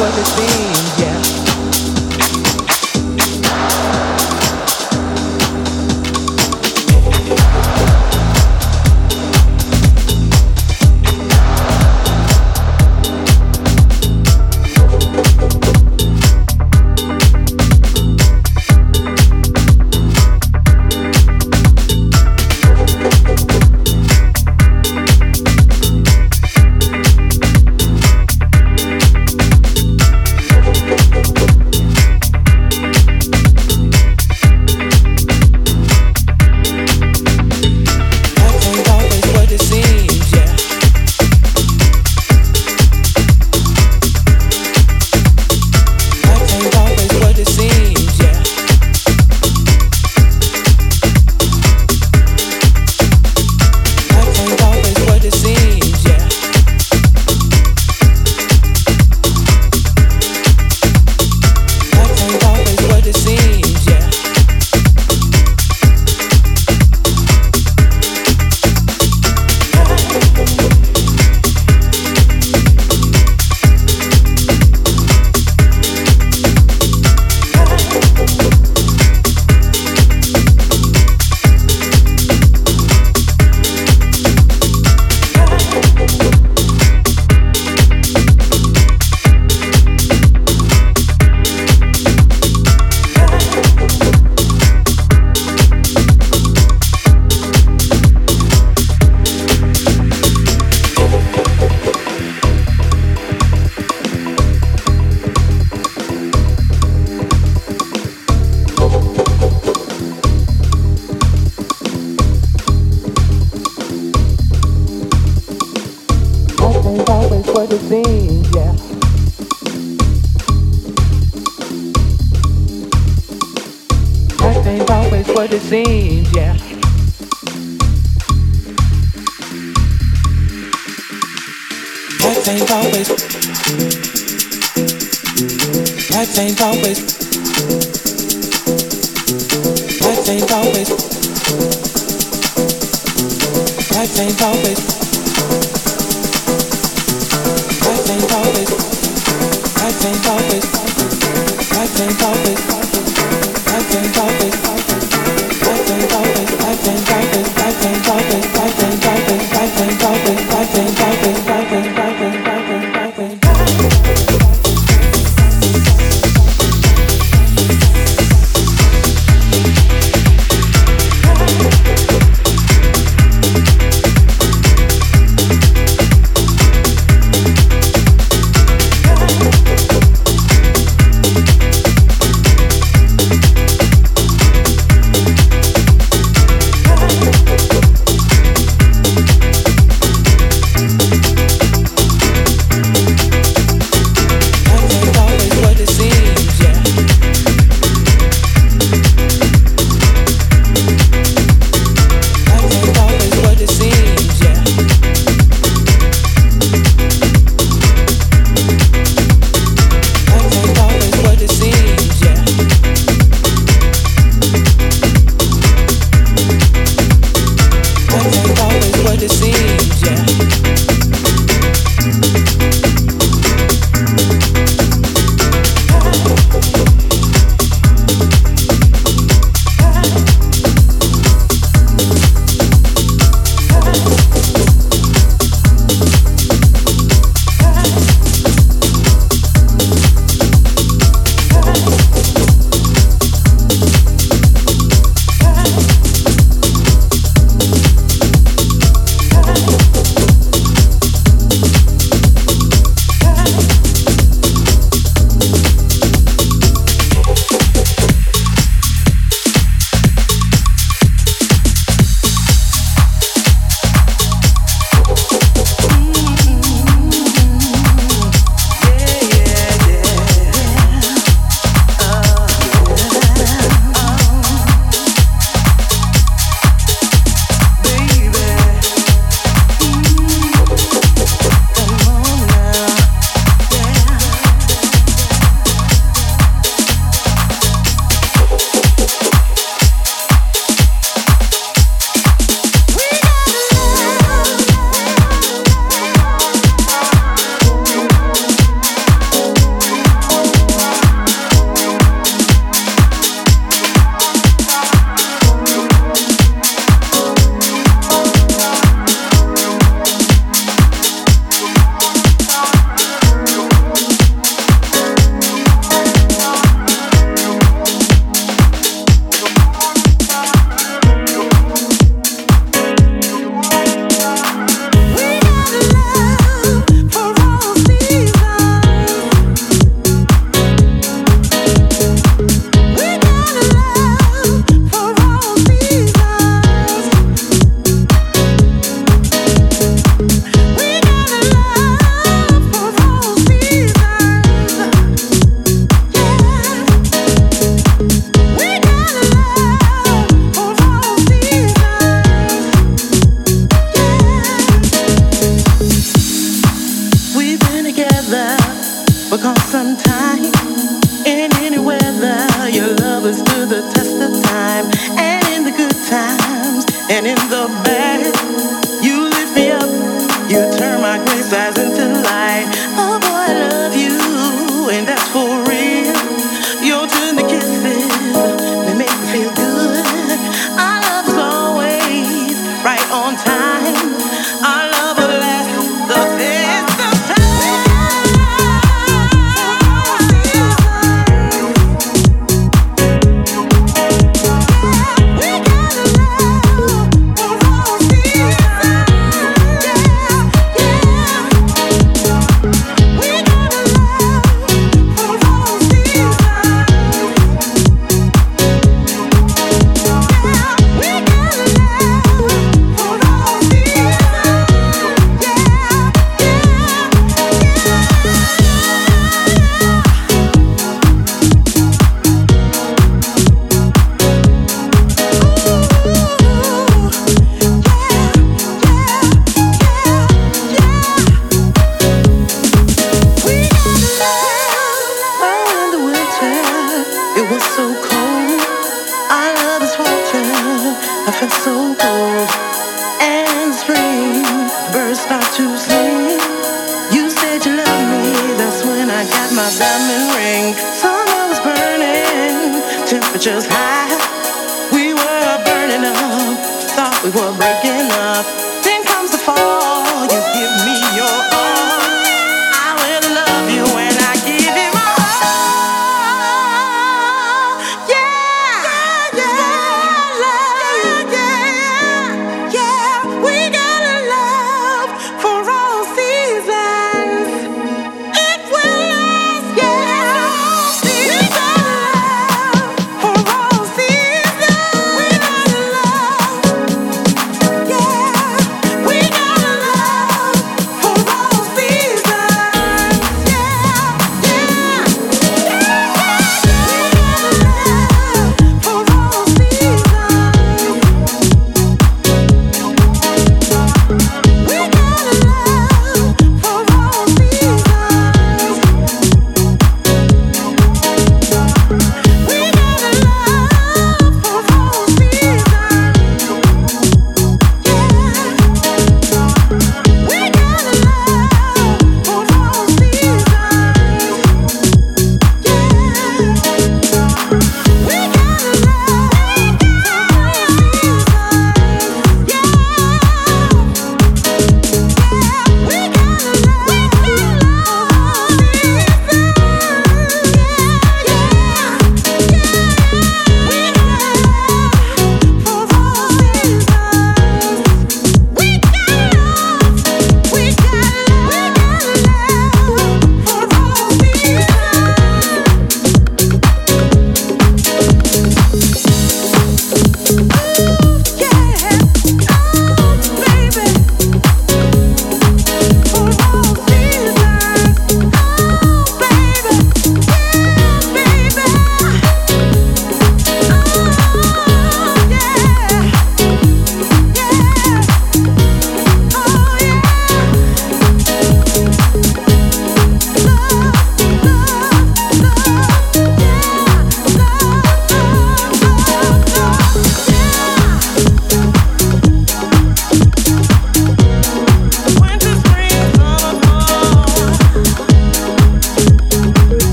what it seems, yeah.